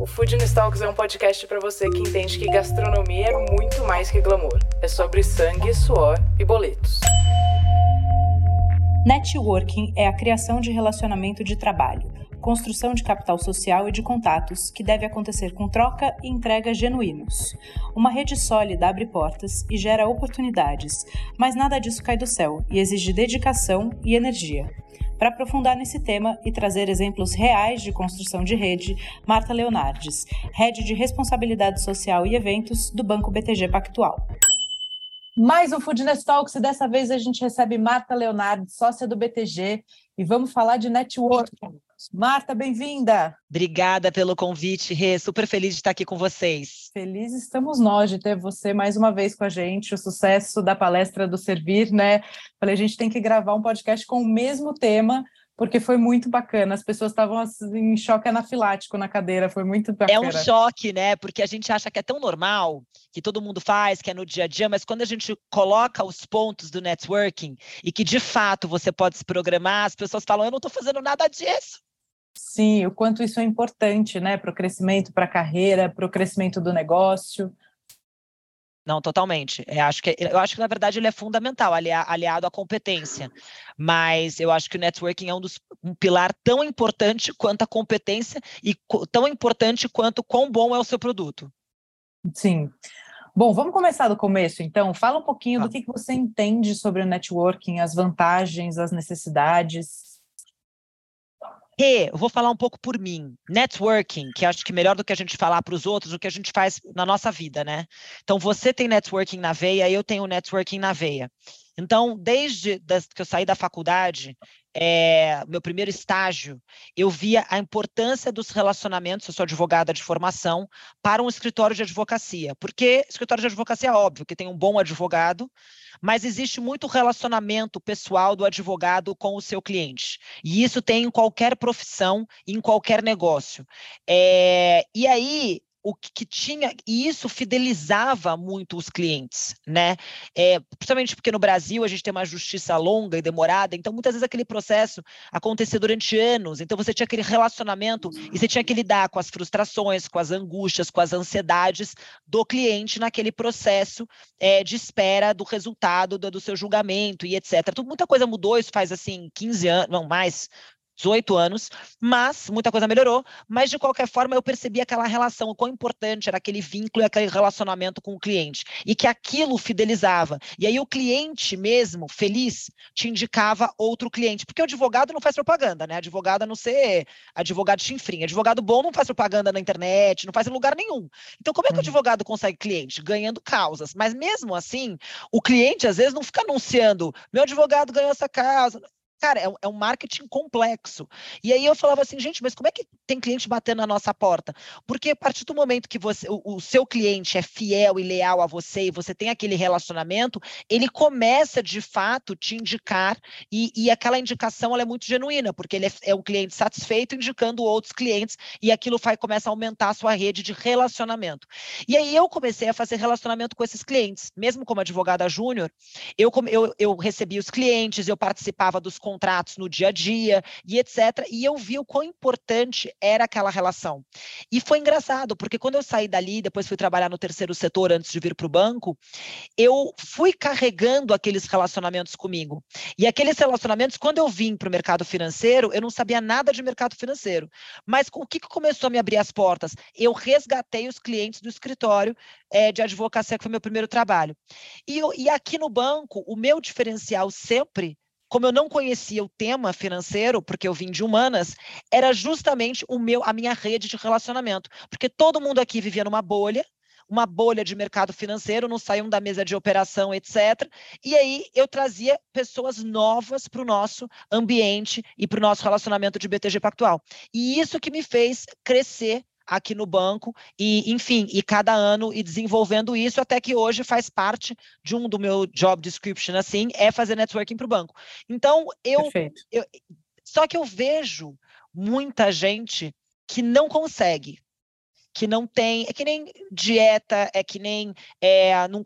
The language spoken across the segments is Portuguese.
O Food Talks é um podcast para você que entende que gastronomia é muito mais que glamour. É sobre sangue, suor e boletos. Networking é a criação de relacionamento de trabalho, construção de capital social e de contatos que deve acontecer com troca e entrega genuínos. Uma rede sólida abre portas e gera oportunidades, mas nada disso cai do céu e exige dedicação e energia. Para aprofundar nesse tema e trazer exemplos reais de construção de rede, Marta Leonardes, Head de Responsabilidade Social e Eventos do Banco BTG Pactual. Mais um Foodness Talks e dessa vez a gente recebe Marta Leonardes, sócia do BTG, e vamos falar de networking. Marta, bem-vinda. Obrigada pelo convite, Rê. Super feliz de estar aqui com vocês. Felizes estamos nós de ter você mais uma vez com a gente. O sucesso da palestra do Servir, né? Falei, a gente tem que gravar um podcast com o mesmo tema, porque foi muito bacana. As pessoas estavam assim, em choque anafilático na cadeira, foi muito bacana. É um choque, né? Porque a gente acha que é tão normal, que todo mundo faz, que é no dia a dia, mas quando a gente coloca os pontos do networking e que de fato você pode se programar, as pessoas falam: eu não estou fazendo nada disso. Sim, o quanto isso é importante, né, para o crescimento, para a carreira, para o crescimento do negócio. Não, totalmente. Eu acho, que, eu acho que, na verdade, ele é fundamental, aliado à competência. Mas eu acho que o networking é um, dos, um pilar tão importante quanto a competência e tão importante quanto quão bom é o seu produto. Sim. Bom, vamos começar do começo, então. Fala um pouquinho do que, que você entende sobre o networking, as vantagens, as necessidades eu vou falar um pouco por mim. Networking, que acho que melhor do que a gente falar para os outros, o que a gente faz na nossa vida, né? Então, você tem networking na veia, eu tenho networking na veia. Então, desde que eu saí da faculdade, é, meu primeiro estágio, eu via a importância dos relacionamentos, eu sou advogada de formação, para um escritório de advocacia. Porque escritório de advocacia é óbvio que tem um bom advogado, mas existe muito relacionamento pessoal do advogado com o seu cliente. E isso tem em qualquer profissão, em qualquer negócio. É, e aí, o que, que, tinha, e isso fidelizava muito os clientes, né? É, principalmente porque no Brasil a gente tem uma justiça longa e demorada, então muitas vezes aquele processo acontecia durante anos, então você tinha aquele relacionamento e você tinha que lidar com as frustrações, com as angústias, com as ansiedades do cliente naquele processo é, de espera do resultado do, do seu julgamento e etc. Então, muita coisa mudou, isso faz assim 15 anos, não mais, 18 anos, mas muita coisa melhorou, mas de qualquer forma eu percebi aquela relação, o quão importante era aquele vínculo e aquele relacionamento com o cliente, e que aquilo fidelizava. E aí o cliente mesmo, feliz, te indicava outro cliente, porque o advogado não faz propaganda, né? Advogado a não ser advogado chinfrim, advogado bom não faz propaganda na internet, não faz em lugar nenhum. Então como é que o uhum. advogado consegue cliente? Ganhando causas, mas mesmo assim, o cliente às vezes não fica anunciando, meu advogado ganhou essa causa, Cara, é, é, um marketing complexo. E aí eu falava assim, gente, mas como é que tem cliente batendo na nossa porta? Porque a partir do momento que você, o, o seu cliente é fiel e leal a você e você tem aquele relacionamento, ele começa de fato te indicar e, e aquela indicação ela é muito genuína, porque ele é, é um cliente satisfeito indicando outros clientes e aquilo vai começa a aumentar a sua rede de relacionamento. E aí eu comecei a fazer relacionamento com esses clientes, mesmo como advogada júnior, eu, eu, eu recebia os clientes, eu participava dos contratos no dia a dia e etc. E eu vi o quão importante era aquela relação. E foi engraçado, porque quando eu saí dali, depois fui trabalhar no terceiro setor antes de vir para o banco, eu fui carregando aqueles relacionamentos comigo. E aqueles relacionamentos, quando eu vim para o mercado financeiro, eu não sabia nada de mercado financeiro. Mas o que, que começou a me abrir as portas? Eu resgatei os clientes do escritório é, de advocacia, que foi meu primeiro trabalho. E, e aqui no banco, o meu diferencial sempre como eu não conhecia o tema financeiro, porque eu vim de humanas, era justamente o meu, a minha rede de relacionamento, porque todo mundo aqui vivia numa bolha, uma bolha de mercado financeiro, não saíam da mesa de operação, etc. E aí eu trazia pessoas novas para o nosso ambiente e para o nosso relacionamento de BTG Pactual. E isso que me fez crescer aqui no banco e, enfim, e cada ano e desenvolvendo isso até que hoje faz parte de um do meu job description assim, é fazer networking para o banco. Então, eu, eu só que eu vejo muita gente que não consegue, que não tem, é que nem dieta, é que nem, é, não,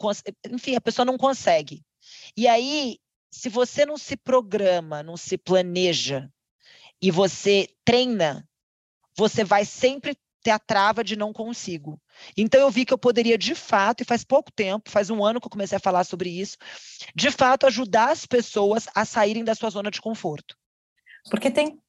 enfim, a pessoa não consegue. E aí, se você não se programa, não se planeja e você treina, você vai sempre ter a trava de não consigo. Então eu vi que eu poderia de fato, e faz pouco tempo, faz um ano que eu comecei a falar sobre isso, de fato ajudar as pessoas a saírem da sua zona de conforto. Porque tem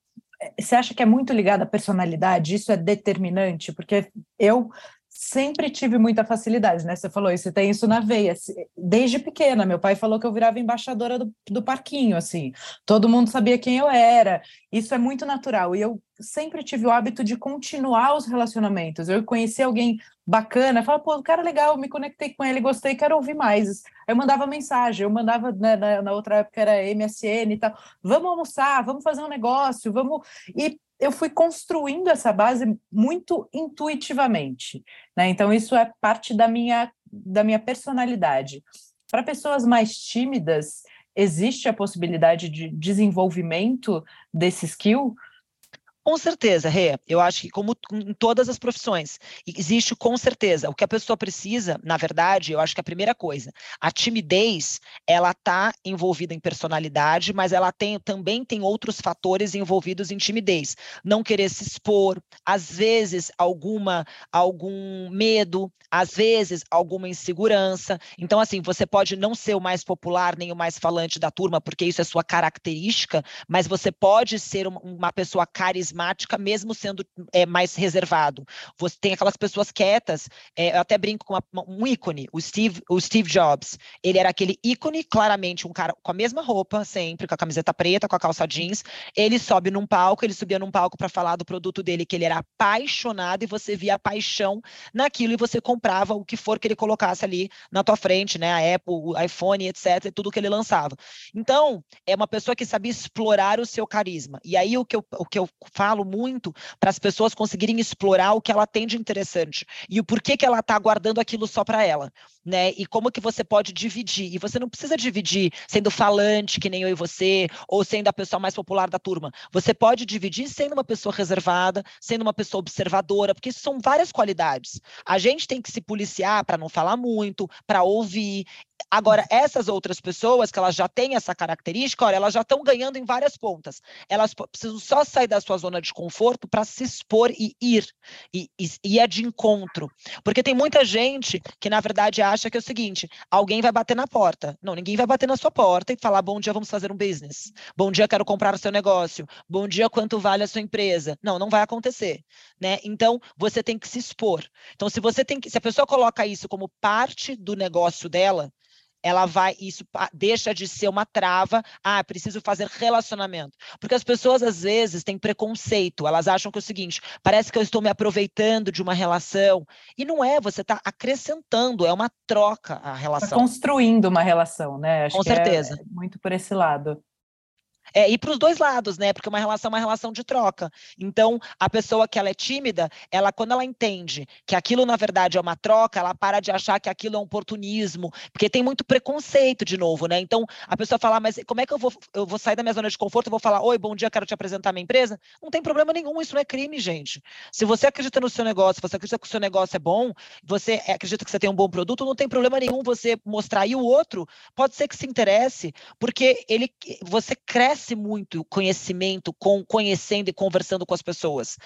você acha que é muito ligado à personalidade? Isso é determinante? Porque eu sempre tive muita facilidade, né? Você falou isso, você tem isso na veia. Desde pequena, meu pai falou que eu virava embaixadora do, do parquinho, assim. Todo mundo sabia quem eu era. Isso é muito natural. E eu sempre tive o hábito de continuar os relacionamentos. Eu conheci alguém bacana, falava, pô, o cara é legal, me conectei com ele, gostei, quero ouvir mais. Eu mandava mensagem, eu mandava, né, na, na outra época era MSN e tal, vamos almoçar, vamos fazer um negócio, vamos... E eu fui construindo essa base muito intuitivamente, né? Então isso é parte da minha da minha personalidade. Para pessoas mais tímidas, existe a possibilidade de desenvolvimento desse skill? Com certeza, Rê. Eu acho que, como em todas as profissões, existe com certeza. O que a pessoa precisa, na verdade, eu acho que a primeira coisa, a timidez, ela está envolvida em personalidade, mas ela tem, também tem outros fatores envolvidos em timidez. Não querer se expor, às vezes alguma algum medo, às vezes alguma insegurança. Então, assim, você pode não ser o mais popular nem o mais falante da turma, porque isso é sua característica, mas você pode ser uma pessoa carismática carismática, mesmo sendo é, mais reservado. Você tem aquelas pessoas quietas, é, eu até brinco com uma, um ícone, o Steve, o Steve Jobs. Ele era aquele ícone, claramente, um cara com a mesma roupa, sempre, com a camiseta preta, com a calça jeans. Ele sobe num palco, ele subia num palco para falar do produto dele, que ele era apaixonado, e você via a paixão naquilo, e você comprava o que for que ele colocasse ali na tua frente, né? A Apple, o iPhone, etc., tudo que ele lançava. Então, é uma pessoa que sabia explorar o seu carisma. E aí, o que eu, o que eu faço falo muito para as pessoas conseguirem explorar o que ela tem de interessante e o porquê que ela está guardando aquilo só para ela, né? E como que você pode dividir. E você não precisa dividir sendo falante, que nem eu e você, ou sendo a pessoa mais popular da turma. Você pode dividir sendo uma pessoa reservada, sendo uma pessoa observadora, porque isso são várias qualidades. A gente tem que se policiar para não falar muito, para ouvir Agora, essas outras pessoas que elas já têm essa característica, olha, elas já estão ganhando em várias pontas. Elas precisam só sair da sua zona de conforto para se expor e ir. E, e, e, é de encontro. Porque tem muita gente que, na verdade, acha que é o seguinte: alguém vai bater na porta. Não, ninguém vai bater na sua porta e falar: bom dia, vamos fazer um business. Bom dia, quero comprar o seu negócio. Bom dia, quanto vale a sua empresa. Não, não vai acontecer. Né? Então, você tem que se expor. Então, se você tem que, se a pessoa coloca isso como parte do negócio dela, ela vai, isso deixa de ser uma trava, ah, preciso fazer relacionamento. Porque as pessoas, às vezes, têm preconceito, elas acham que é o seguinte, parece que eu estou me aproveitando de uma relação, e não é, você está acrescentando, é uma troca a relação. Tá construindo uma relação, né? Acho Com é certeza. É muito por esse lado. É, e para os dois lados, né? Porque uma relação é uma relação de troca. Então, a pessoa que ela é tímida, ela quando ela entende que aquilo na verdade é uma troca, ela para de achar que aquilo é um oportunismo, porque tem muito preconceito de novo, né? Então, a pessoa fala: "Mas como é que eu vou eu vou sair da minha zona de conforto, eu vou falar: "Oi, bom dia, quero te apresentar minha empresa?" Não tem problema nenhum, isso não é crime, gente. Se você acredita no seu negócio, você acredita que o seu negócio é bom, você acredita que você tem um bom produto, não tem problema nenhum você mostrar e o outro pode ser que se interesse, porque ele você cresce cresce muito conhecimento com conhecendo e conversando com as pessoas.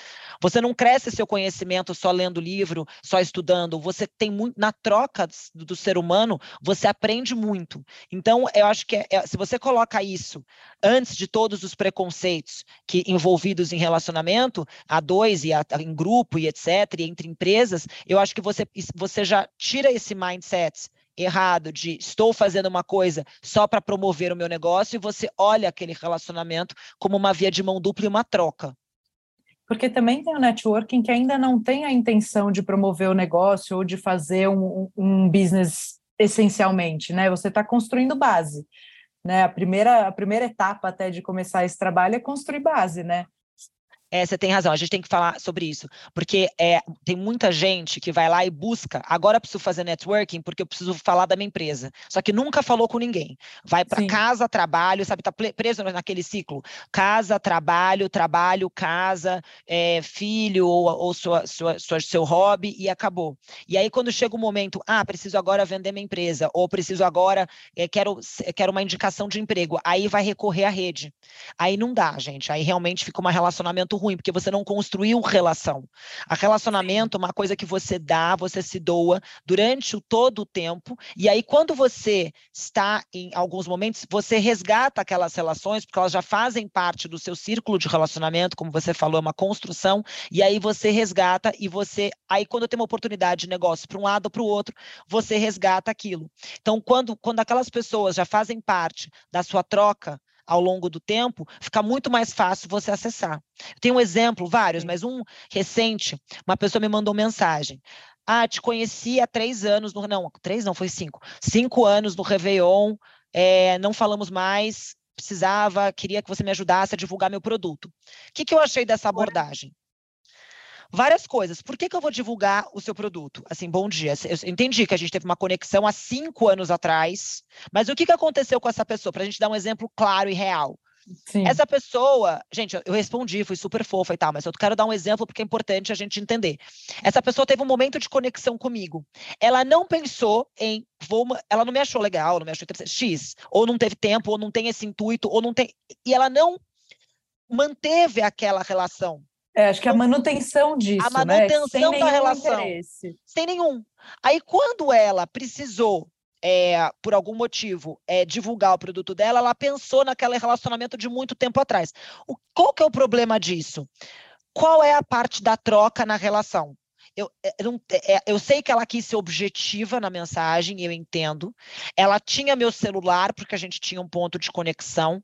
Você não cresce seu conhecimento só lendo livro, só estudando. Você tem muito na troca do, do ser humano, você aprende muito. Então, eu acho que é, é, se você coloca isso antes de todos os preconceitos que envolvidos em relacionamento, a dois e a, em grupo e etc, e entre empresas, eu acho que você você já tira esse mindset errado de estou fazendo uma coisa só para promover o meu negócio e você olha aquele relacionamento como uma via de mão dupla e uma troca. Porque também tem o networking que ainda não tem a intenção de promover o negócio ou de fazer um, um business essencialmente, né? Você está construindo base, né? A primeira, a primeira etapa até de começar esse trabalho é construir base, né? É, você tem razão, a gente tem que falar sobre isso, porque é, tem muita gente que vai lá e busca, agora eu preciso fazer networking porque eu preciso falar da minha empresa, só que nunca falou com ninguém. Vai para casa, trabalho, sabe, tá preso naquele ciclo, casa, trabalho, trabalho, casa, é, filho ou, ou sua, sua, sua, seu hobby e acabou. E aí quando chega o momento, ah, preciso agora vender minha empresa, ou preciso agora, é, quero, quero uma indicação de emprego, aí vai recorrer à rede. Aí não dá, gente, aí realmente fica um relacionamento ruim, porque você não construiu relação. A relacionamento é uma coisa que você dá, você se doa durante o, todo o tempo, e aí quando você está em alguns momentos, você resgata aquelas relações, porque elas já fazem parte do seu círculo de relacionamento, como você falou, é uma construção, e aí você resgata e você, aí quando tem uma oportunidade de negócio para um lado ou para o outro, você resgata aquilo. Então, quando, quando aquelas pessoas já fazem parte da sua troca, ao longo do tempo, fica muito mais fácil você acessar. Eu tenho um exemplo, vários, mas um recente, uma pessoa me mandou mensagem. Ah, te conheci há três anos, no, não, três não, foi cinco. Cinco anos no Réveillon, é, não falamos mais, precisava, queria que você me ajudasse a divulgar meu produto. O que, que eu achei dessa abordagem? Várias coisas. Por que, que eu vou divulgar o seu produto? Assim, bom dia. Eu entendi que a gente teve uma conexão há cinco anos atrás, mas o que, que aconteceu com essa pessoa? Para a gente dar um exemplo claro e real. Sim. Essa pessoa, gente, eu respondi, fui super fofa e tal, mas eu quero dar um exemplo porque é importante a gente entender. Essa pessoa teve um momento de conexão comigo. Ela não pensou em vou, ela não me achou legal, não me achou interessante, X, ou não teve tempo, ou não tem esse intuito, ou não tem, e ela não manteve aquela relação. É, acho que a manutenção disso, a né? manutenção né? da relação. Interesse. Sem nenhum. Aí, quando ela precisou, é, por algum motivo, é, divulgar o produto dela, ela pensou naquele relacionamento de muito tempo atrás. O, qual que é o problema disso? Qual é a parte da troca na relação? Eu, é, eu, não, é, eu, sei que ela quis ser objetiva na mensagem, eu entendo. Ela tinha meu celular, porque a gente tinha um ponto de conexão,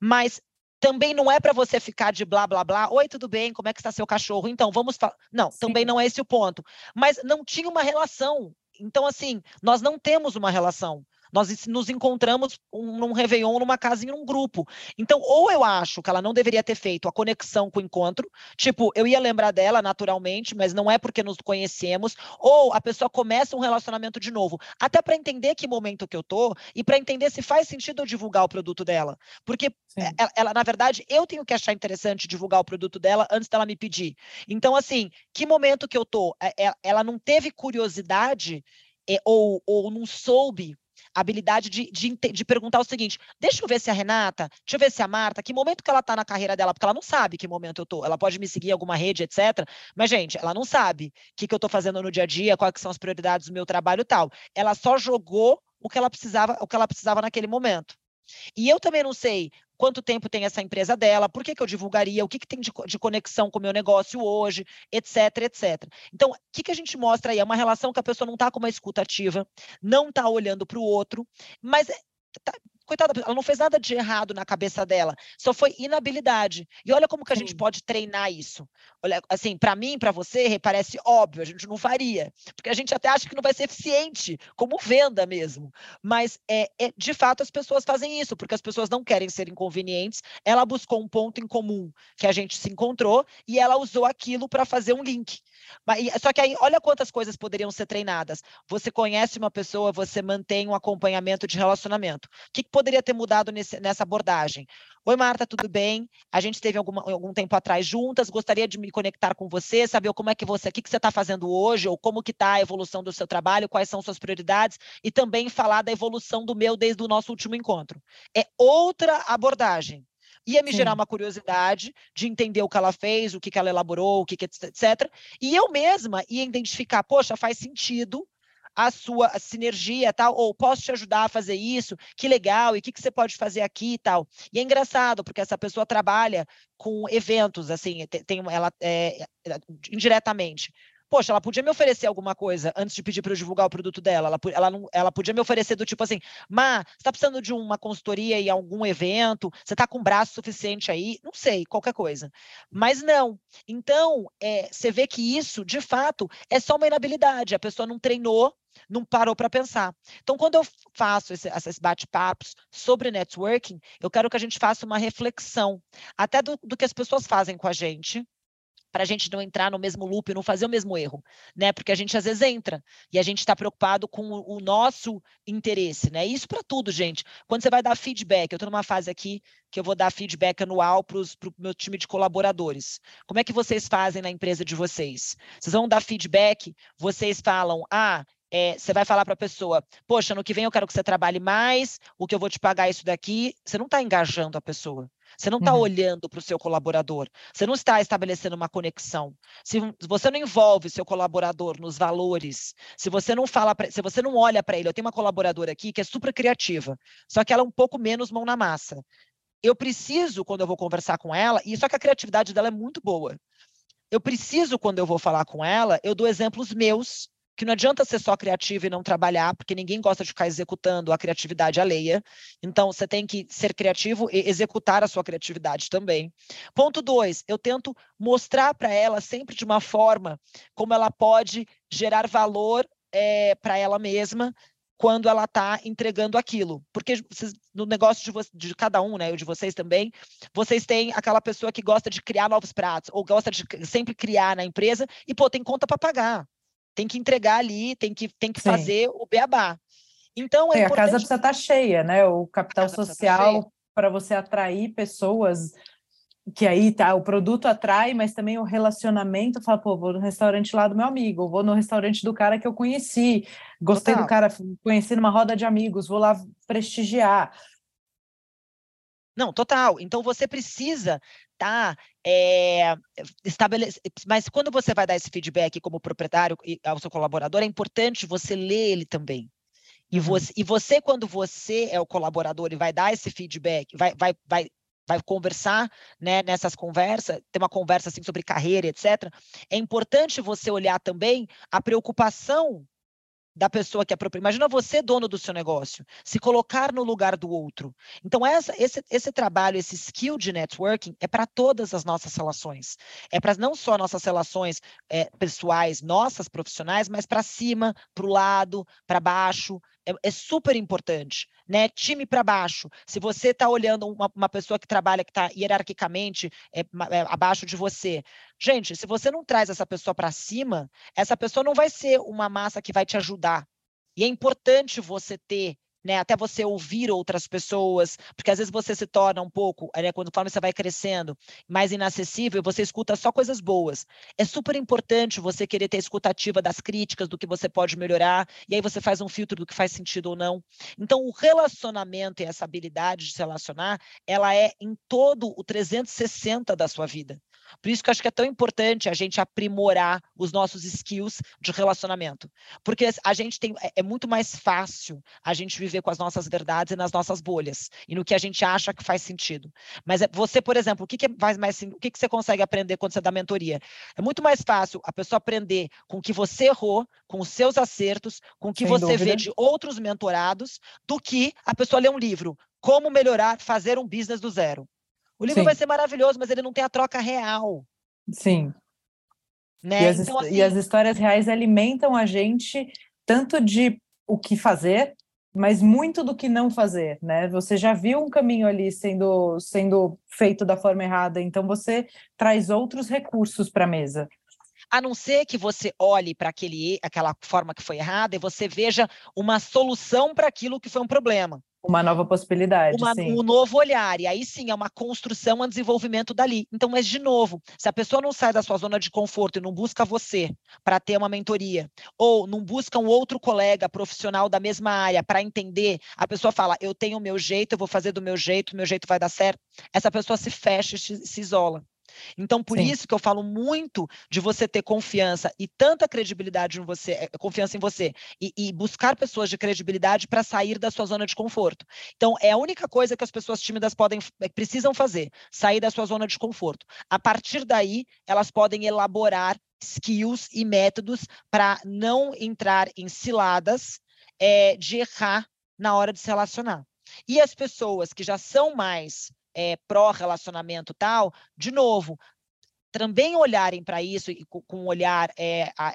mas também não é para você ficar de blá blá blá. Oi, tudo bem? Como é que está seu cachorro? Então, vamos falar. Não, Sim. também não é esse o ponto. Mas não tinha uma relação. Então, assim, nós não temos uma relação. Nós nos encontramos um, num Réveillon, numa casa, em um grupo. Então, ou eu acho que ela não deveria ter feito a conexão com o encontro, tipo, eu ia lembrar dela naturalmente, mas não é porque nos conhecemos, ou a pessoa começa um relacionamento de novo, até para entender que momento que eu tô e para entender se faz sentido eu divulgar o produto dela. Porque ela, ela, na verdade, eu tenho que achar interessante divulgar o produto dela antes dela me pedir. Então, assim, que momento que eu tô? É, é, ela não teve curiosidade é, ou, ou não soube a habilidade de, de, de, perguntar o seguinte: deixa eu ver se a Renata, deixa eu ver se a Marta, que momento que ela está na carreira dela, porque ela não sabe que momento eu estou. Ela pode me seguir em alguma rede, etc. Mas, gente, ela não sabe o que, que eu estou fazendo no dia a dia, quais são as prioridades do meu trabalho e tal. Ela só jogou o que ela precisava, o que ela precisava naquele momento. E eu também não sei quanto tempo tem essa empresa dela, por que, que eu divulgaria, o que, que tem de, de conexão com o meu negócio hoje, etc, etc. Então, o que, que a gente mostra aí? É uma relação que a pessoa não está com uma escuta ativa, não está olhando para o outro, mas é, tá, coitada, ela não fez nada de errado na cabeça dela, só foi inabilidade. E olha como que a Sim. gente pode treinar isso. Olha, assim, para mim, para você, parece óbvio, a gente não faria, porque a gente até acha que não vai ser eficiente, como venda mesmo. Mas é, é de fato as pessoas fazem isso, porque as pessoas não querem ser inconvenientes. Ela buscou um ponto em comum que a gente se encontrou e ela usou aquilo para fazer um link. Mas, só que aí, olha quantas coisas poderiam ser treinadas. Você conhece uma pessoa, você mantém um acompanhamento de relacionamento. O que poderia ter mudado nesse, nessa abordagem? Oi, Marta, tudo bem? A gente esteve alguma, algum tempo atrás juntas, gostaria de me conectar com você, saber como é que você, o que, que você está fazendo hoje, ou como que está a evolução do seu trabalho, quais são suas prioridades, e também falar da evolução do meu desde o nosso último encontro. É outra abordagem ia me Sim. gerar uma curiosidade de entender o que ela fez, o que, que ela elaborou, o que, que etc. E eu mesma ia identificar, poxa, faz sentido a sua sinergia tal, ou posso te ajudar a fazer isso, que legal, e o que, que você pode fazer aqui e tal. E é engraçado, porque essa pessoa trabalha com eventos, assim, tem, ela é, indiretamente. Poxa, ela podia me oferecer alguma coisa antes de pedir para eu divulgar o produto dela. Ela, ela, não, ela podia me oferecer do tipo assim, Má, você está precisando de uma consultoria e algum evento? Você está com braço suficiente aí? Não sei, qualquer coisa. Mas não. Então, é, você vê que isso, de fato, é só uma inabilidade. A pessoa não treinou, não parou para pensar. Então, quando eu faço esse, esses bate-papos sobre networking, eu quero que a gente faça uma reflexão, até do, do que as pessoas fazem com a gente, para a gente não entrar no mesmo loop, não fazer o mesmo erro, né? Porque a gente às vezes entra e a gente está preocupado com o, nosso interesse, né? Isso para tudo, gente. Quando você vai dar feedback, eu estou numa fase aqui que eu vou dar feedback anual para o meu time de colaboradores. Como é que vocês fazem na empresa de vocês? Vocês vão dar feedback, vocês falam, ah, é, você vai falar para a pessoa, poxa, no que vem eu quero que você trabalhe mais, o que eu vou te pagar é isso daqui. Você não está engajando a pessoa. Você não está uhum. olhando para o seu colaborador, você não está estabelecendo uma conexão. Se você não envolve seu colaborador nos valores, se você não fala, pra, se você não olha para ele, eu tenho uma colaboradora aqui que é super criativa, só que ela é um pouco menos mão na massa. Eu preciso, quando eu vou conversar com ela, e só que a criatividade dela é muito boa. Eu preciso, quando eu vou falar com ela, eu dou exemplos meus que não adianta ser só criativo e não trabalhar, porque ninguém gosta de ficar executando a criatividade alheia. Então, você tem que ser criativo e executar a sua criatividade também. Ponto dois, eu tento mostrar para ela sempre de uma forma como ela pode gerar valor é, eh, para ela mesma quando ela está entregando aquilo. Porque no negócio de, de, cada um, né, o de vocês também, vocês têm aquela pessoa que gosta de criar novos pratos, ou gosta de sempre criar na empresa, e, pô, tem conta para pagar tem que entregar ali, tem que, tem que fazer o beabá. Então, é, é a casa precisa estar tá cheia, né? O capital tá social para você atrair pessoas que aí tá, o produto atrai, mas também o relacionamento, fala, pô, vou no restaurante lá do meu amigo, vou no restaurante do cara que eu conheci, gostei Total. do cara, conheci numa roda de amigos, vou lá prestigiar. Não, total. Então você precisa tá é, estabelece... Mas quando você vai dar esse feedback como proprietário ao seu colaborador, é importante você ler ele também. E, uhum. você, e você, quando você é o colaborador e vai dar esse feedback, vai, vai, vai, vai conversar né, nessas conversas, ter uma conversa assim sobre carreira, etc., é importante você olhar também a preocupação da pessoa que é própria. Imagina você, dono do seu negócio, se colocar no lugar do outro. Então, essa, esse, esse trabalho, esse skill de networking é para todas as nossas relações. É para não só nossas relações é, pessoais, nossas profissionais, mas para cima, para o lado, para baixo é, é super importante, né? Time para baixo. Se você está olhando uma, uma, pessoa que trabalha, que está hierarquicamente é, é, abaixo de você, gente, se você não traz essa pessoa para cima, essa pessoa não vai ser uma massa que vai te ajudar. E é importante você ter né, até você ouvir outras pessoas, porque às vezes você se torna um pouco, né, quando conforme você vai crescendo, mais inacessível, você escuta só coisas boas. É super importante você querer ter escutativa das críticas, do que você pode melhorar, e aí você faz um filtro do que faz sentido ou não. Então, o relacionamento e essa habilidade de se relacionar, ela é em todo o 360 da sua vida. Por isso que eu acho que é tão importante a gente aprimorar os nossos skills de relacionamento. Porque a gente tem. É, é muito mais fácil a gente viver com as nossas verdades e nas nossas bolhas, e no que a gente acha que faz sentido. Mas é, você, por exemplo, o que, que faz mais o que, que você consegue aprender quando você dá mentoria? É muito mais fácil a pessoa aprender com o que você errou, com os seus acertos, com o que Sem você dúvida. vê de outros mentorados, do que a pessoa ler um livro. Como melhorar, fazer um business do zero. O livro Sim. vai ser maravilhoso, mas ele não tem a troca real. Sim. Né? E, as, então, assim... e as histórias reais alimentam a gente tanto de o que fazer, mas muito do que não fazer, né? Você já viu um caminho ali sendo, sendo feito da forma errada, então você traz outros recursos para a mesa. A não ser que você olhe para aquela forma que foi errada e você veja uma solução para aquilo que foi um problema. Uma nova possibilidade. Uma, um novo olhar. E aí sim é uma construção, um desenvolvimento dali. Então, mas de novo, se a pessoa não sai da sua zona de conforto e não busca você para ter uma mentoria, ou não busca um outro colega profissional da mesma área para entender, a pessoa fala: eu tenho o meu jeito, eu vou fazer do meu jeito, meu jeito vai dar certo. Essa pessoa se fecha e se isola. Então, por Sim. isso que eu falo muito de você ter confiança e tanta credibilidade em você, eh, confiança em você, e, e buscar pessoas de credibilidade para sair da sua zona de conforto. Então, é a única coisa que as pessoas tímidas podem, eh, precisam fazer, sair da sua zona de conforto. A partir daí, elas podem elaborar skills e métodos para não entrar em ciladas é, de errar na hora de se relacionar. E as pessoas que já são mais é, pró-relacionamento tal, de novo, também olharem para isso e com, com um olhar é, a,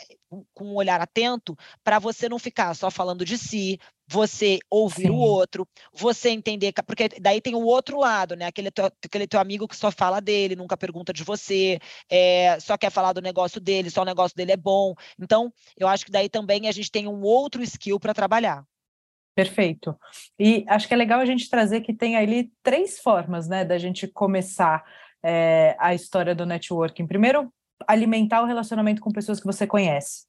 com um olhar atento para você não ficar só falando de si, você ouvir Sim. o outro, você entender, porque daí tem o outro lado, né? Aquele teu, aquele teu amigo que só fala dele, nunca pergunta de você, é, só quer falar do negócio dele, só o negócio dele é bom. Então, eu acho que daí também a gente tem um outro skill para trabalhar. Perfeito. E acho que é legal a gente trazer que tem ali três formas, né, da gente começar é, a história do networking. Primeiro, alimentar o relacionamento com pessoas que você conhece.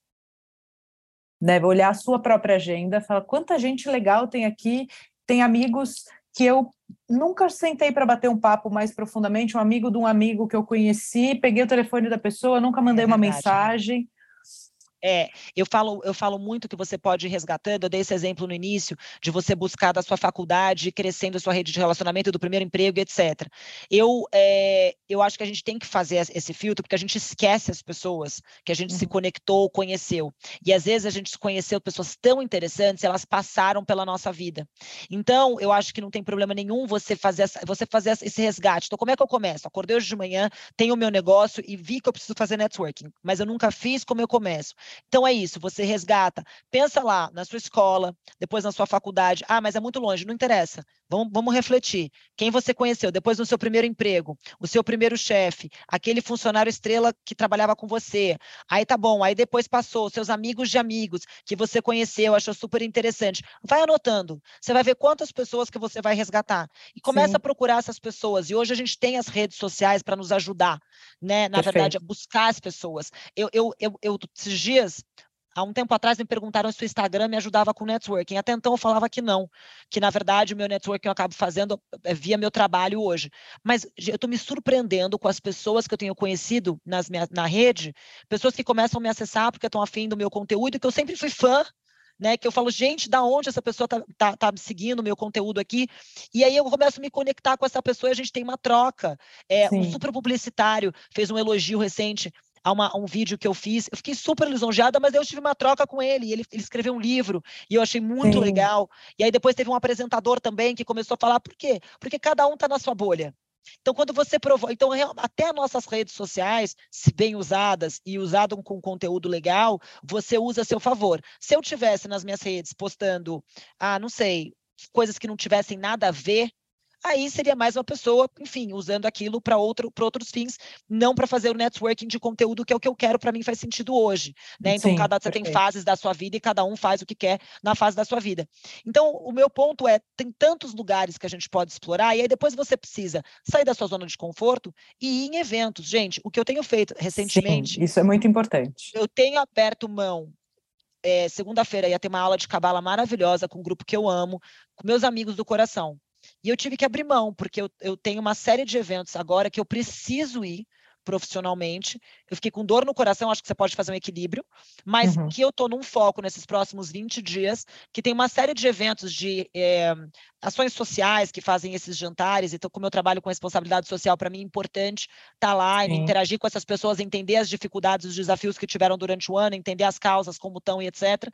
Deve olhar a sua própria agenda, falar quanta gente legal tem aqui, tem amigos que eu nunca sentei para bater um papo mais profundamente, um amigo de um amigo que eu conheci, peguei o telefone da pessoa, nunca mandei é uma mensagem. É, eu falo, eu falo muito que você pode ir resgatando, eu dei esse exemplo no início, de você buscar da sua faculdade, crescendo a sua rede de relacionamento, do primeiro emprego, etc. Eu, é, eu acho que a gente tem que fazer esse filtro, porque a gente esquece as pessoas que a gente uhum. se conectou, conheceu. E às vezes a gente conheceu pessoas tão interessantes, elas passaram pela nossa vida. Então, eu acho que não tem problema nenhum você fazer, essa, você fazer esse resgate. Então, como é que eu começo? Acordei hoje de manhã, tenho o meu negócio e vi que eu preciso fazer networking, mas eu nunca fiz, como eu começo? Então é isso, você resgata. Pensa lá na sua escola, depois na sua faculdade. Ah, mas é muito longe, não interessa. Vamos, vamos refletir. Quem você conheceu depois no seu primeiro emprego, o seu primeiro chefe, aquele funcionário estrela que trabalhava com você. Aí tá bom, aí depois passou, seus amigos de amigos que você conheceu, achou super interessante. Vai anotando. Você vai ver quantas pessoas que você vai resgatar. E começa Sim. a procurar essas pessoas. E hoje a gente tem as redes sociais para nos ajudar, né? Na Perfeito. verdade, a buscar as pessoas. Eu, eu, eu, eu, esses dias, Há um tempo atrás me perguntaram se o Instagram me ajudava com networking. Até então eu falava que não, que na verdade o meu networking eu acabo fazendo é, via meu trabalho hoje. Mas eu estou me surpreendendo com as pessoas que eu tenho conhecido nas minha, na rede, pessoas que começam a me acessar porque estão afim do meu conteúdo, que eu sempre fui fã, né? Que eu falo, gente, da onde essa pessoa está tá, tá seguindo o meu conteúdo aqui? E aí eu começo a me conectar com essa pessoa e a gente tem uma troca. É, um super publicitário fez um elogio recente a, uma, a, um vídeo que eu fiz. Eu fiquei super lisonjeada, mas eu tive uma troca com ele. Ele, ele escreveu um livro e eu achei muito Sim. legal. E aí depois teve um apresentador também que começou a falar por quê? Porque cada um está na sua bolha. Então, quando você provou, então até nossas redes sociais, se bem usadas e usadas com conteúdo legal, você usa a seu favor. Se eu tivesse nas minhas redes postando, ah, não sei, coisas que não tivessem nada a ver aí seria mais uma pessoa, enfim, usando aquilo para outro, outros fins, não para fazer o networking de conteúdo, que é o que eu quero, para mim faz sentido hoje. Né? Então, Sim, cada você perfeito. tem fases da sua vida e cada um faz o que quer na fase da sua vida. Então, o meu ponto é: tem tantos lugares que a gente pode explorar, e aí depois você precisa sair da sua zona de conforto e ir em eventos. Gente, o que eu tenho feito recentemente. Sim, isso é muito importante. Eu tenho aberto mão é, segunda-feira ia ter uma aula de cabala maravilhosa com um grupo que eu amo, com meus amigos do coração. E eu tive que abrir mão, porque eu, eu tenho uma série de eventos agora que eu preciso ir profissionalmente. Eu fiquei com dor no coração, acho que você pode fazer um equilíbrio, mas uhum. que eu estou num foco nesses próximos 20 dias, que tem uma série de eventos de é, ações sociais que fazem esses jantares, então, como eu trabalho com responsabilidade social, para mim é importante estar tá lá e interagir com essas pessoas, entender as dificuldades, os desafios que tiveram durante o ano, entender as causas, como estão e etc.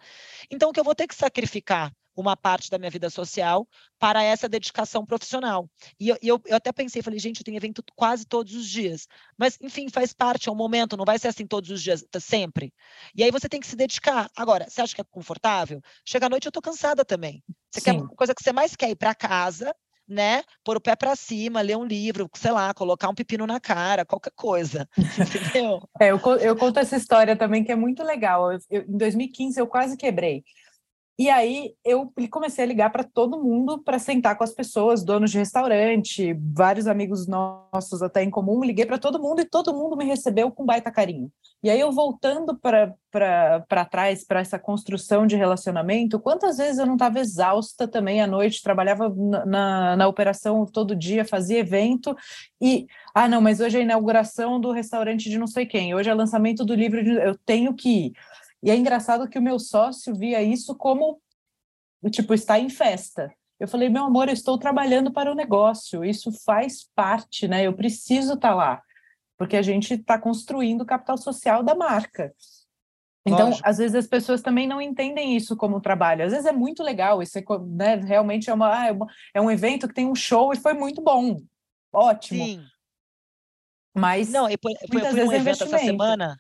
Então, o que eu vou ter que sacrificar uma parte da minha vida social para essa dedicação profissional. E eu, eu, eu, até pensei, falei, gente, eu tenho evento quase todos os dias. Mas, enfim, faz parte, é um momento, não vai ser assim todos os dias, tá sempre. E aí você tem que se dedicar. Agora, você acha que é confortável? Chega à noite, eu tô cansada também. Você Sim. quer uma coisa que você mais quer ir para casa, né? Pôr o pé para cima, ler um livro, sei lá, colocar um pepino na cara, qualquer coisa. Entendeu? É, eu, eu conto essa história também que é muito legal. Eu, eu, em 2015 eu quase quebrei E aí eu comecei a ligar para todo mundo para sentar com as pessoas, donos de restaurante, vários amigos nossos até em comum, liguei para todo mundo e todo mundo me recebeu com baita carinho. E aí eu voltando para trás, para essa construção de relacionamento, quantas vezes eu não estava exausta também à noite, trabalhava na, na, na operação todo dia, fazia evento e, ah não, mas hoje é a inauguração do restaurante de não sei quem, hoje é lançamento do livro, de, eu tenho que ir. E é engraçado que o meu sócio via isso como, tipo, estar em festa. Eu falei, meu amor, eu estou trabalhando para o negócio, isso faz parte, né? Eu preciso estar lá, porque a gente está construindo o capital social da marca. Então, Lógico. às vezes as pessoas também não entendem isso como trabalho. Às vezes é muito legal, isso é, né, realmente é, uma, ah, é, uma, é um evento que tem um show e foi muito bom, ótimo. Sim. Mas não, eu, eu, eu fui um é evento essa semana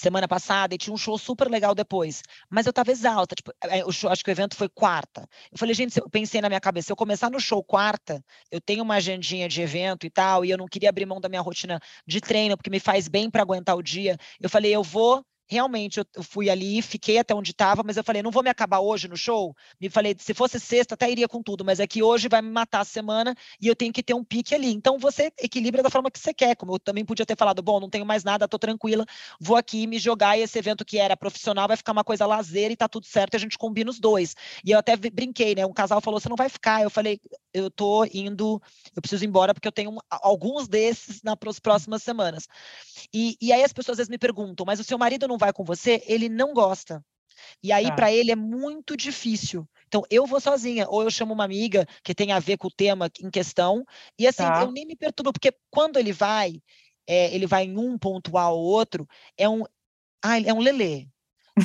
semana passada e tinha um show super legal depois. Mas eu tava exausta, tipo, é, show, acho que o evento foi quarta. Eu falei, gente, eu pensei na minha cabeça, se eu começar no show quarta, eu tenho uma agendinha de evento e tal, e eu não queria abrir mão da minha rotina de treino, porque me faz bem para aguentar o dia. Eu falei, eu vou realmente eu, fui ali, fiquei até onde estava, mas eu falei, não vou me acabar hoje no show. Me falei, se fosse sexta, até iria com tudo, mas é que hoje vai me matar a semana e eu tenho que ter um pique ali. Então você equilibra da forma que você quer. Como eu também podia ter falado, bom, não tenho mais nada, tô tranquila, vou aqui me jogar e esse evento que era profissional vai ficar uma coisa lazer e tá tudo certo, a gente combina os dois. E eu até brinquei, né? Um casal falou, você não vai ficar. Eu falei, eu tô indo, eu preciso ir embora porque eu tenho alguns desses nas próximas semanas. E, e aí as pessoas às vezes me perguntam, mas o seu marido não vai com você, ele não gosta. E aí, tá. para ele, é muito difícil. Então, eu vou sozinha, ou eu chamo uma amiga que tem a ver com o tema em questão, e assim, tá. eu nem me perturbo, porque quando ele vai, é, ele vai em um ponto A ou outro, é um. Ah, é um lelê.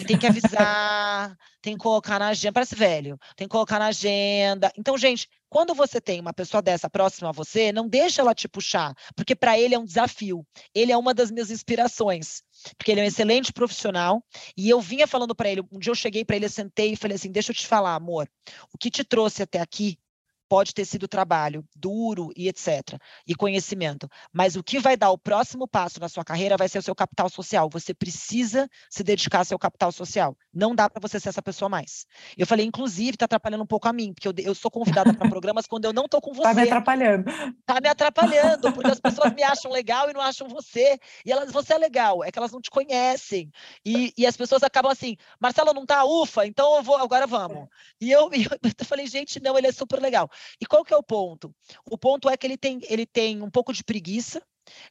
Tem que avisar, tem que colocar na agenda, parece velho, tem que colocar na agenda. Então, gente, quando você tem uma pessoa dessa próxima a você, não deixa ela te puxar, porque para ele é um desafio. Ele é uma das minhas inspirações, porque ele é um excelente profissional. E eu vinha falando para ele, um dia eu cheguei para ele, sentei e falei assim: deixa eu te falar, amor, o que te trouxe até aqui pode ter sido trabalho duro e etc. e conhecimento, mas o que vai dar o próximo passo na sua carreira vai ser o seu capital social. Você precisa se dedicar ao seu capital social. Não dá para você ser essa pessoa mais. Eu falei, inclusive, está atrapalhando um pouco a mim, porque eu, eu sou convidada para programas quando eu não estou com você. Está me atrapalhando. Está me atrapalhando, porque as pessoas me acham legal e não acham você. E elas, você é legal, é que elas não te conhecem. E, e as pessoas acabam assim, Marcelo não tá, ufa, então eu vou, agora vamos. E eu, eu, eu falei, gente, não, ele é super legal. E qual que é o ponto? O ponto é que ele tem, ele tem um pouco de preguiça,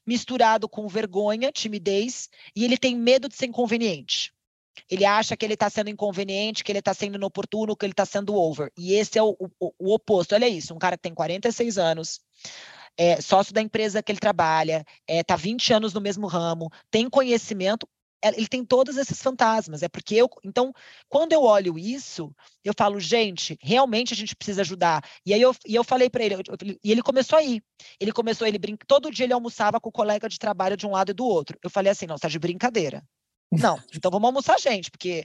misturado com vergonha, timidez, e ele tem medo de ser inconveniente. Ele acha que ele está sendo inconveniente, que ele está sendo inoportuno, que ele está sendo over. E esse é o, o, o, oposto. Olha isso, um cara que tem 46 anos, é sócio da empresa que ele trabalha, está é, tá 20 anos no mesmo ramo, tem conhecimento, ele tem todos esses fantasmas. É porque eu. Então, quando eu olho isso, eu falo, gente, realmente a gente precisa ajudar. E aí eu, e eu falei para ele, eu, e ele começou a ir. Ele começou, ele brinca, todo dia ele almoçava com o colega de trabalho de um lado e do outro. Eu falei assim, não, você tá de brincadeira. Não, então vamos almoçar, gente, porque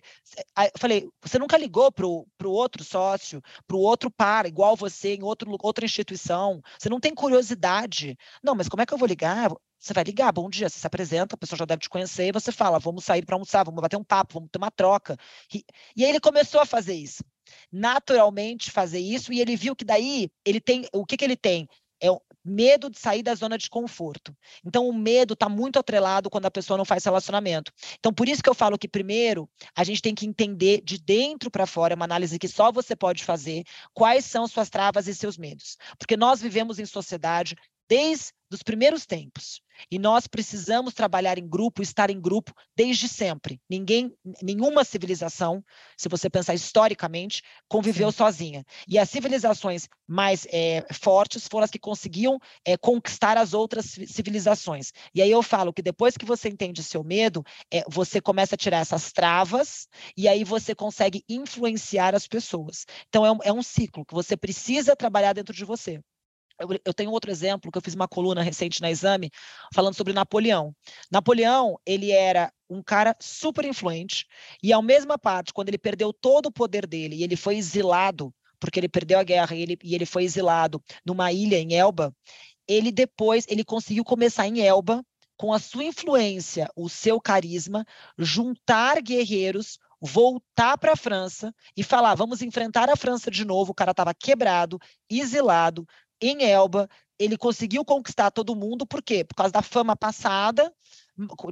eu falei, você nunca ligou pro, pro outro sócio, pro outro par, igual você, em outro, outra instituição, você não tem curiosidade. Não, mas como é que eu vou ligar? Você vai ligar, bom dia, você se apresenta, a pessoa já deve te conhecer e você fala, vamos sair para almoçar, vamos bater um papo, vamos ter uma troca. E, e aí ele começou a fazer isso, naturalmente fazer isso, e ele viu que daí ele tem, o que, que ele tem? É o medo de sair da zona de conforto. Então, o medo está muito atrelado quando a pessoa não faz relacionamento. Então, por isso que eu falo que, primeiro, a gente tem que entender de dentro para fora, é uma análise que só você pode fazer, quais são suas travas e seus medos. Porque nós vivemos em sociedade desde os primeiros tempos. E nós precisamos trabalhar em grupo, estar em grupo desde sempre. Ninguém, nenhuma civilização, se você pensar historicamente, conviveu Sim. sozinha. E as civilizações mais é, fortes foram as que conseguiam é, conquistar as outras civilizações. E aí eu falo que depois que você entende seu medo, é, você começa a tirar essas travas e aí você consegue influenciar as pessoas. Então é um, é um ciclo que você precisa trabalhar dentro de você. Eu, eu, tenho outro exemplo que eu fiz uma coluna recente na Exame falando sobre Napoleão. Napoleão, ele era um cara super influente e ao mesma parte, quando ele perdeu todo o poder dele e ele foi exilado, porque ele perdeu a guerra e ele, e ele foi exilado numa ilha em Elba, ele depois ele conseguiu começar em Elba com a sua influência, o seu carisma, juntar guerreiros voltar para a França e falar: vamos enfrentar a França de novo. O cara estava quebrado, exilado, em Elba. Ele conseguiu conquistar todo mundo, por quê? Por causa da fama passada,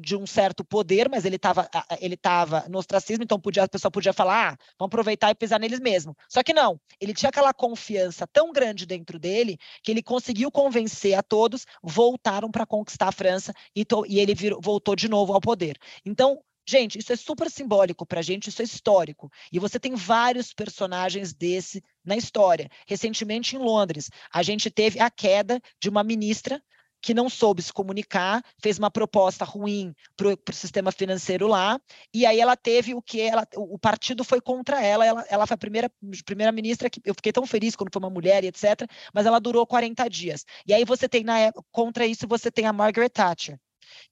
de um certo poder, mas ele estava ele tava no ostracismo, então podia, a pessoa podia falar, ah, vamos aproveitar e pisar neles mesmo. Só que não, ele tinha aquela confiança tão grande dentro dele que ele conseguiu convencer a todos, voltaram para conquistar a França e, to, e ele virou, voltou de novo ao poder. Então, Gente, isso é super simbólico para a gente, isso é histórico. E você tem vários personagens desse na história. Recentemente, em Londres, a gente teve a queda de uma ministra que não soube se comunicar, fez uma proposta ruim para o sistema financeiro lá, e aí ela teve o que ela, o partido foi contra ela, ela, ela foi a primeira, primeira ministra que eu fiquei tão feliz quando foi uma mulher e etc, mas ela durou 40 dias. E aí você tem na contra isso você tem a Margaret Thatcher,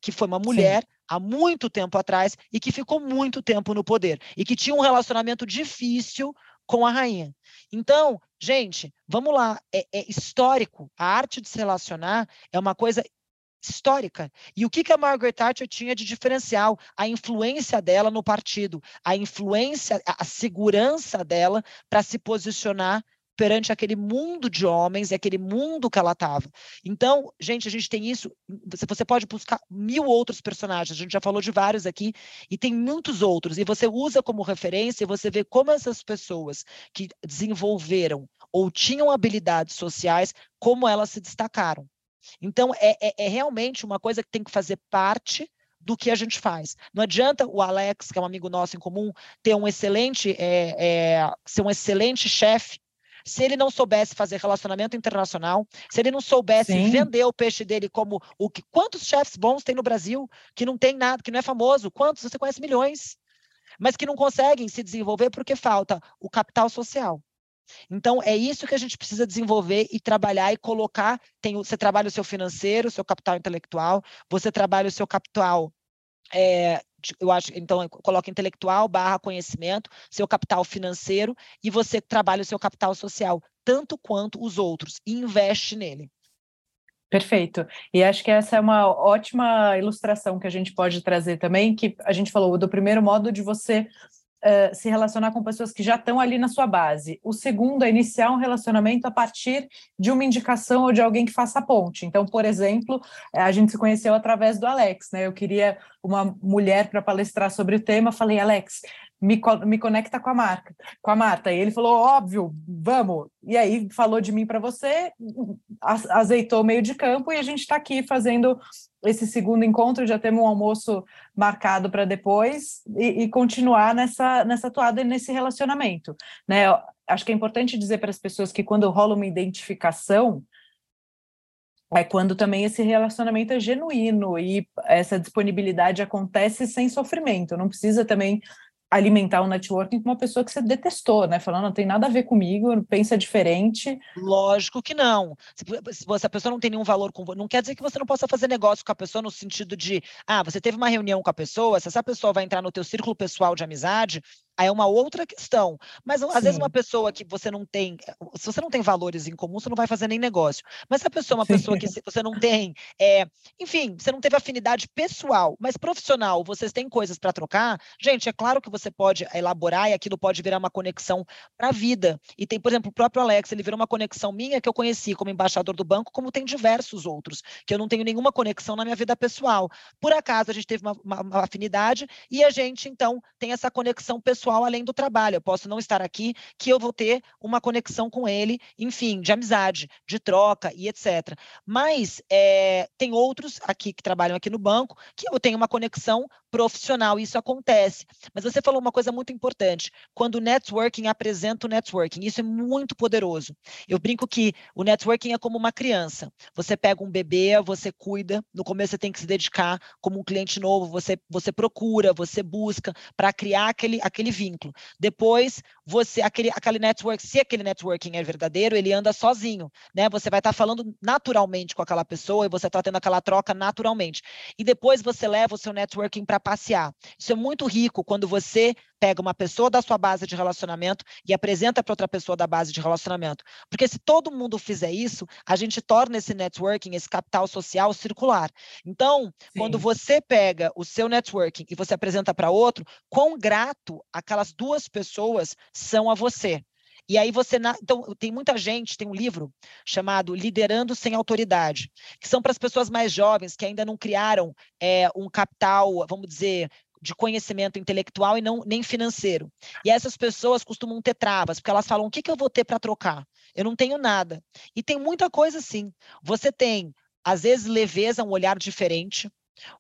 que foi uma mulher Sim. há muito tempo atrás e que ficou muito tempo no poder e que tinha um relacionamento difícil com a rainha. Então, gente, vamos lá, é, é, histórico. A arte de se relacionar é uma coisa histórica. E o que, que a Margaret Thatcher tinha de diferencial? A influência dela no partido, a influência, a segurança dela para se posicionar perante aquele mundo de homens e aquele mundo que ela estava. Então, gente, a gente tem isso. Você pode buscar mil outros personagens, a gente já falou de vários aqui, e tem muitos outros. E você usa como referência e você vê como essas pessoas que desenvolveram ou tinham habilidades sociais, como elas se destacaram. Então, é, é, é realmente uma coisa que tem que fazer parte do que a gente faz. Não adianta o Alex, que é um amigo nosso em comum, ter um excelente, é, é, ser um excelente chefe se ele não soubesse fazer relacionamento internacional, se ele não soubesse Sim. vender o peixe dele como o que. Quantos chefs bons tem no Brasil que não tem nada, que não é famoso? Quantos? Você conhece milhões. Mas que não conseguem se desenvolver porque falta o capital social. Então, é isso que a gente precisa desenvolver e trabalhar e colocar. Tem, você trabalha o seu financeiro, o seu capital intelectual, você trabalha o seu capital é, eu acho, então, coloca intelectual barra conhecimento, seu capital financeiro, e você trabalha o seu capital social, tanto quanto os outros, e investe nele. Perfeito. E acho que essa é uma ótima ilustração que a gente pode trazer também, que a gente falou do primeiro modo de você uh, se relacionar com pessoas que já estão ali na sua base. O segundo é iniciar um relacionamento a partir de uma indicação ou de alguém que faça ponte. Então, por exemplo, a gente se conheceu através do Alex, né? Eu queria uma mulher para palestrar sobre o tema, falei, Alex, me, me conecta com a marca, com a Marta. E ele falou, óbvio, vamos. E aí falou de mim para você, azeitou o meio de campo e a gente está aqui fazendo esse segundo encontro, já temos um almoço marcado para depois e, e, continuar nessa, nessa toada e nesse relacionamento. Né? Acho que é importante dizer para as pessoas que quando rola uma identificação, é quando também esse relacionamento é genuíno e essa disponibilidade acontece sem sofrimento. Não precisa também alimentar o networking com uma pessoa que você detestou, né? Falando, não tem nada a ver comigo, pensa diferente. Lógico que não. Se, se a pessoa não tem nenhum valor com não quer dizer que você não possa fazer negócio com a pessoa no sentido de, ah, você teve uma reunião com a pessoa, se essa pessoa vai entrar no teu círculo pessoal de amizade, Aí é uma outra questão. Mas às Sim. vezes uma pessoa que você não tem, se você não tem valores em comum, você não vai fazer nem negócio. Mas se a pessoa é uma Sim. pessoa que você não tem, é, enfim, você não teve afinidade pessoal, mas profissional, vocês têm coisas para trocar, gente, é claro que você pode elaborar e aquilo pode virar uma conexão para a vida. E tem, por exemplo, o próprio Alex, ele virou uma conexão minha que eu conheci como embaixador do banco, como tem diversos outros, que eu não tenho nenhuma conexão na minha vida pessoal. Por acaso a gente teve uma, uma, uma afinidade e a gente então tem essa conexão pessoal pessoal além do trabalho. Eu posso não estar aqui, que eu vou ter uma conexão com ele, enfim, de amizade, de troca e etc. Mas é, tem outros aqui que trabalham aqui no banco que eu tenho uma conexão profissional, isso acontece. Mas você falou uma coisa muito importante, quando o networking apresenta o networking, isso é muito poderoso. Eu brinco que o networking é como uma criança. Você pega um bebê, você cuida, no começo você tem que se dedicar como um cliente novo, você, você procura, você busca para criar aquele, aquele vínculo. Depois, você, aquele, aquele network, se aquele networking é verdadeiro, ele anda sozinho, né? Você vai estar tá falando naturalmente com aquela pessoa e você está tendo aquela troca naturalmente. E depois você leva o seu networking para trapacear. Isso é muito rico quando você pega uma pessoa da sua base de relacionamento e apresenta para outra pessoa da base de relacionamento. Porque se todo mundo fizer isso, a gente torna esse networking, esse capital social circular. Então, Sim. quando você pega o seu networking e você apresenta para outro, quão grato aquelas duas pessoas são a você. E aí você. Então, tem muita gente, tem um livro chamado Liderando Sem Autoridade, que são para as pessoas mais jovens que ainda não criaram é, um capital, vamos dizer, de conhecimento intelectual e não nem financeiro. E essas pessoas costumam ter travas, porque elas falam: o que, que eu vou ter para trocar? Eu não tenho nada. E tem muita coisa assim. Você tem, às vezes, leveza, um olhar diferente.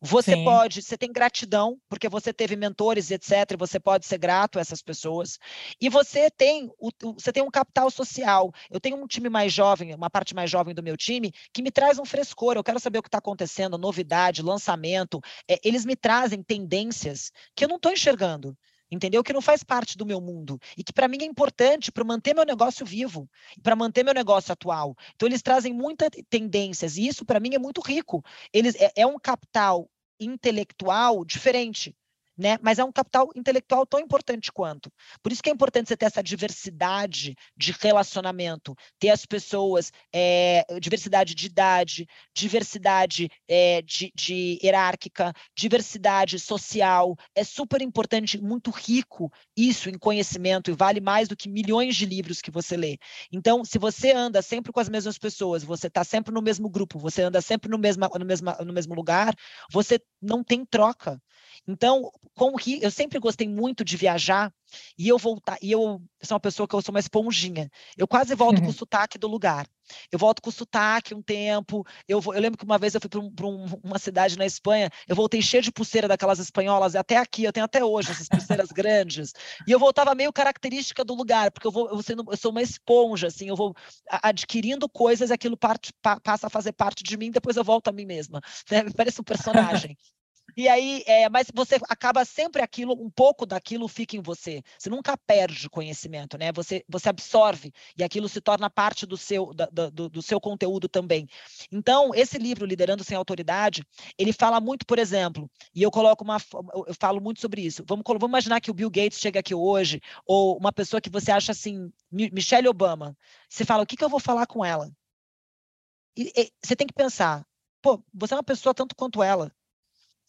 Você Sim. pode, você tem gratidão, porque você teve mentores, etc., e você pode ser grato a essas pessoas. E você tem, o, você tem um capital social. Eu tenho um time mais jovem, uma parte mais jovem do meu time, que me traz um frescor. Eu quero saber o que está acontecendo, novidade, lançamento. É, eles me trazem tendências que eu não estou enxergando entendeu? Que não faz parte do meu mundo e que para mim é importante para manter meu negócio vivo, para manter meu negócio atual. Então eles trazem muitas tendências e isso para mim é muito rico. Eles é, é um capital intelectual diferente né? Mas é um capital intelectual tão importante quanto. Por isso que é importante você ter essa diversidade de relacionamento, ter as pessoas, é, diversidade de idade, diversidade é, de, de hierárquica, diversidade social. É super importante, muito rico isso em conhecimento e vale mais do que milhões de livros que você lê. Então, se você anda sempre com as mesmas pessoas, você está sempre no mesmo grupo, você anda sempre no mesmo, no mesmo, no mesmo lugar, você não tem troca. Então, com o Rio, eu sempre gostei muito de viajar e eu voltar, e eu sou uma pessoa que eu sou uma esponjinha. Eu quase volto uhum. com o sotaque do lugar. Eu volto com o sotaque um tempo. Eu, vou, eu lembro que uma vez eu fui para um, um, uma cidade na Espanha, eu voltei cheio de pulseira daquelas espanholas, até aqui, eu tenho até hoje essas pulseiras grandes. E eu voltava meio característica do lugar, porque eu vou, eu, sendo, eu sou uma esponja, assim, eu vou adquirindo coisas, aquilo parte, pa, passa a fazer parte de mim, depois eu volto a mim mesma. Né? Parece um personagem. E aí, é, mas você acaba sempre aquilo, um pouco daquilo fica em você. Você nunca perde conhecimento, né? Você, você absorve e aquilo se torna parte do seu, da, do, do seu conteúdo também. Então, esse livro, Liderando Sem Autoridade, ele fala muito, por exemplo, e eu coloco uma. Eu falo muito sobre isso. Vamos, vamos imaginar que o Bill Gates chega aqui hoje, ou uma pessoa que você acha assim, Michelle Obama. Você fala, o que, que eu vou falar com ela? E, e, você tem que pensar, pô, você é uma pessoa tanto quanto ela.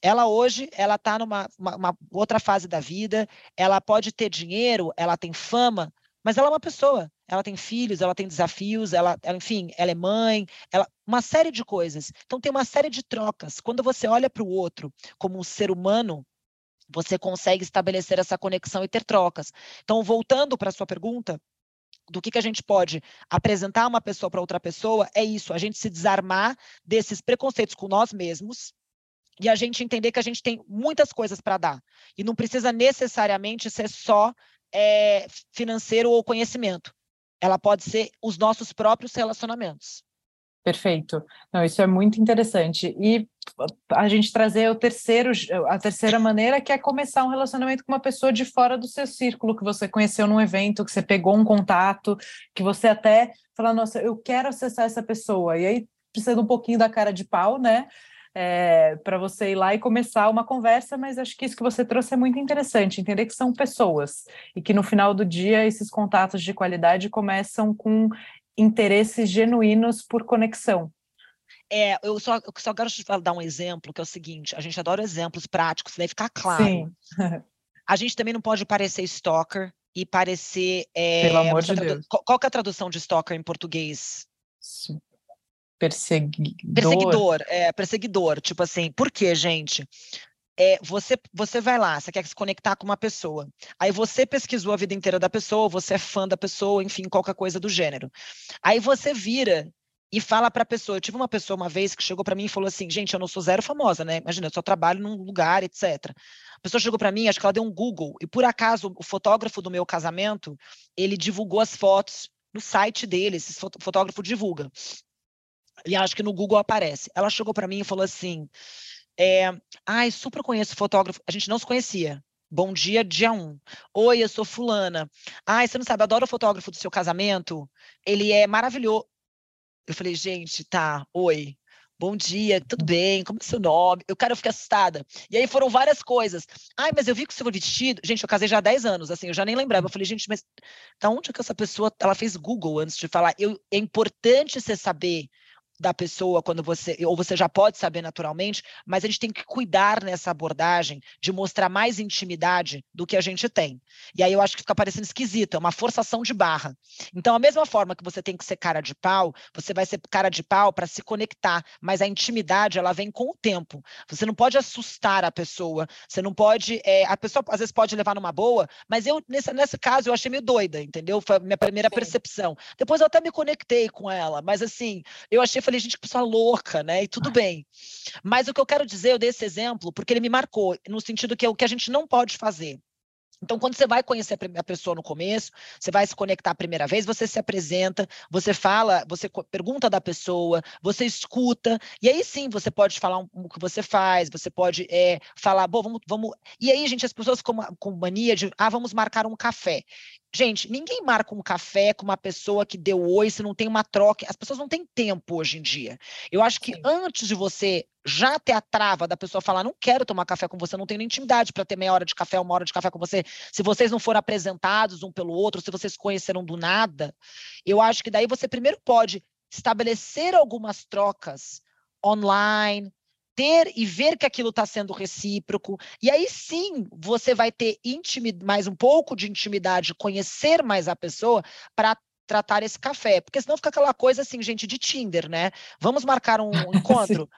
Ela hoje, ela está numa uma, uma outra fase da vida, ela pode ter dinheiro, ela tem fama, mas ela é uma pessoa. Ela tem filhos, ela tem desafios, ela, ela, enfim, ela é mãe, ela, uma série de coisas. Então tem uma série de trocas. Quando você olha para o outro como um ser humano, você consegue estabelecer essa conexão e ter trocas. Então, voltando para a sua pergunta, do que, que a gente pode apresentar uma pessoa para outra pessoa, é isso, a gente se desarmar desses preconceitos com nós mesmos, e a gente entender que a gente tem muitas coisas para dar. E não precisa necessariamente ser só é, financeiro ou conhecimento. Ela pode ser os nossos próprios relacionamentos. Perfeito. Não, isso é muito interessante. E a gente trazer o terceiro, a terceira maneira, que é começar um relacionamento com uma pessoa de fora do seu círculo, que você conheceu num evento, que você pegou um contato, que você até fala, nossa, eu quero acessar essa pessoa. E aí precisa um pouquinho da cara de pau, né? É, para você ir lá e começar uma conversa, mas acho que isso que você trouxe é muito interessante, entender que são pessoas e que no final do dia esses contatos de qualidade começam com interesses genuínos por conexão. É, eu só, eu só quero te dar um exemplo, que é o seguinte: a gente adora exemplos práticos, deve ficar claro. Sim. a gente também não pode parecer stalker e parecer. É, Pelo amor de Deus. Qual, qual é a tradução de stalker em português? Sim perseguidor. Perseguidor, é, perseguidor. Tipo assim, por quê, gente? É, você, você vai lá, você quer se conectar com uma pessoa. Aí você pesquisou a vida inteira da pessoa, você é fã da pessoa, enfim, qualquer coisa do gênero. Aí você vira e fala para a pessoa. Eu tive uma pessoa uma vez que chegou para mim e falou assim: gente, eu não sou zero famosa, né? Imagina, eu só trabalho num lugar, etc. A pessoa chegou para mim, acho que ela deu um Google, e por acaso o fotógrafo do meu casamento ele divulgou as fotos no site dele, esse fotógrafo divulga. E acho que no Google aparece. Ela chegou para mim e falou assim: é, Ai, super conheço fotógrafo. A gente não se conhecia. Bom dia, dia 1. Um. Oi, eu sou fulana. Ai, você não sabe, adoro o fotógrafo do seu casamento. Ele é maravilhoso. Eu falei, gente, tá, oi. bom dia, tudo bem? Como é seu nome? Eu, cara, eu fiquei assustada. E aí foram várias coisas. Ai, mas eu vi que você foi vestido. Gente, eu casei já há 10 anos, assim, eu já nem lembrava. Eu falei, gente, mas da onde que essa pessoa, ela fez Google antes de falar? Eu, é importante você saber da pessoa quando você, ou você já pode saber naturalmente, mas a gente tem que cuidar nessa abordagem de mostrar mais intimidade do que a gente tem. E aí eu acho que fica parecendo esquisito, é uma forçação de barra. Então, a mesma forma que você tem que ser cara de pau, você vai ser cara de pau para se conectar, mas a intimidade ela vem com o tempo. Você não pode assustar a pessoa, você não pode, é, a pessoa às vezes pode levar numa boa, mas eu nesse, nesse caso eu achei meio doida, entendeu? Foi a minha primeira Sim. percepção. Depois eu até me conectei com ela, mas assim, eu achei falei, gente, que pessoa louca, né? E tudo bem. Mas o que eu quero dizer, eu dei esse exemplo, porque ele me marcou, no sentido que é o que a gente não pode fazer. Então, quando você vai conhecer a pessoa no começo, você vai se conectar a primeira vez, você se apresenta, você fala, você pergunta da pessoa, você escuta, e aí sim você pode falar um, o que você faz, você pode é, falar, bom, vamos, vamos. E aí, gente, as pessoas com, com mania de, ah, vamos marcar um café. Gente, ninguém marca um café com uma pessoa que deu oi se não tem uma troca. As pessoas não têm tempo hoje em dia. Eu acho que Sim. antes de você já ter a trava da pessoa falar, não quero tomar café com você, não tenho intimidade para ter meia hora de café, uma hora de café com você, se vocês não foram apresentados um pelo outro, se vocês conheceram do nada, eu acho que daí você primeiro pode estabelecer algumas trocas online, ter e ver que aquilo está sendo recíproco. E aí sim você vai ter mais um pouco de intimidade, conhecer mais a pessoa para tratar esse café, porque senão fica aquela coisa assim, gente, de Tinder, né? Vamos marcar um encontro?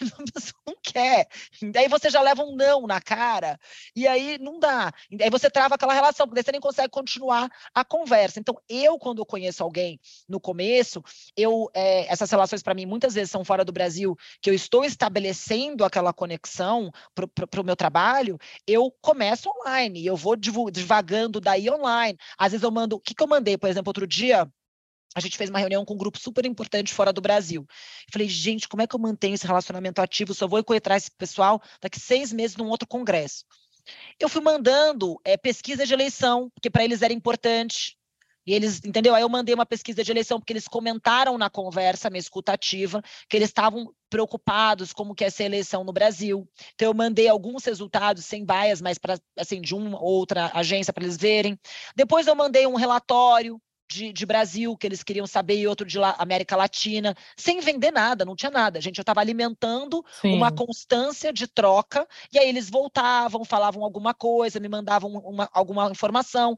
não quer. Daí você já leva um não na cara, e aí não dá. Aí você trava aquela relação, porque daí você nem consegue continuar a conversa. Então, eu, quando eu conheço alguém no começo, eu é, essas relações para mim muitas vezes são fora do Brasil, que eu estou estabelecendo aquela conexão para o meu trabalho, eu começo online, eu vou divagando daí online. Às vezes eu mando, o que, que eu mandei, por exemplo, outro dia? Dia, a gente fez uma reunião com um grupo super importante fora do Brasil. Falei, gente, como é que eu mantenho esse relacionamento ativo? Só vou encontrar esse pessoal daqui seis meses num outro congresso. Eu fui mandando é, pesquisa de eleição, porque para eles era importante. E eles, entendeu? Aí eu mandei uma pesquisa de eleição, porque eles comentaram na conversa, minha escutativa, que eles estavam preocupados como que é essa eleição no Brasil. Então eu mandei alguns resultados sem bias, mas para assim de uma ou outra agência para eles verem. Depois eu mandei um relatório de, de, Brasil, que eles queriam saber, e outro de La, América Latina, sem vender nada, não tinha nada. Gente, eu estava alimentando Sim. uma constância de troca, e aí eles voltavam, falavam alguma coisa, me mandavam uma, alguma informação.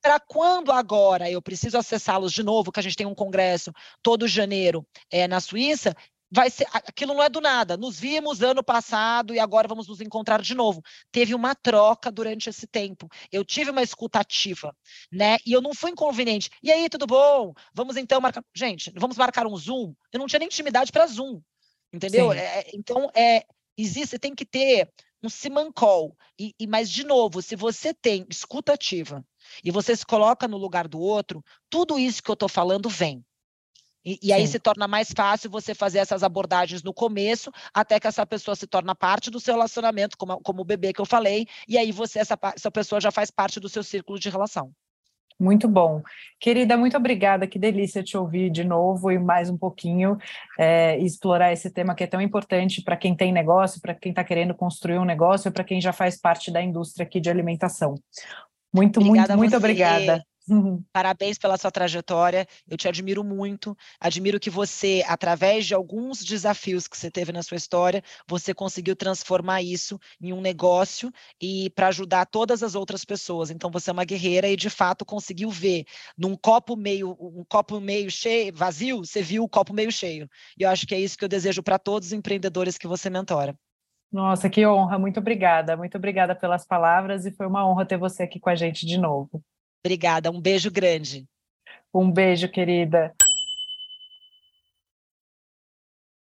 Para quando agora eu preciso acessá-los de novo, que a gente tem um congresso todo janeiro é, na Suíça, vai ser aquilo não é do nada. Nos vimos ano passado e agora vamos nos encontrar de novo. Teve uma troca durante esse tempo. Eu tive uma escutativa, né? E eu não fui inconveniente. E aí, tudo bom? Vamos então marcar. Gente, vamos marcar um Zoom. Eu não tinha nem intimidade para Zoom, entendeu? É, é, então, é, existe, tem que ter um simancol. E, e, mas, de novo, se você tem escutativa e você se coloca no lugar do outro, tudo isso que eu estou falando vem. E, e aí se torna mais fácil você fazer essas abordagens no começo, até que essa pessoa se torna parte do seu relacionamento, como, como o bebê que eu falei, e aí você, essa, essa pessoa já faz parte do seu círculo de relação. Muito bom. Querida, muito obrigada. Que delícia te ouvir de novo e mais um pouquinho é, explorar esse tema que é tão importante para quem tem negócio, para quem está querendo construir um negócio, para quem já faz parte da indústria aqui de alimentação. Muito, obrigada muito, muito obrigada. Uhum. Parabéns pela sua trajetória. Eu te admiro muito. Admiro que você, através de alguns desafios que você teve na sua história, você conseguiu transformar isso em um negócio e para ajudar todas as outras pessoas. Então você é uma guerreira e de fato conseguiu ver num copo meio um copo meio cheio, vazio, você viu o copo meio cheio. E eu acho que é isso que eu desejo para todos os empreendedores que você mentora. Nossa, que honra. Muito obrigada. Muito obrigada pelas palavras e foi uma honra ter você aqui com a gente de novo. Obrigada, um beijo grande. Um beijo, querida.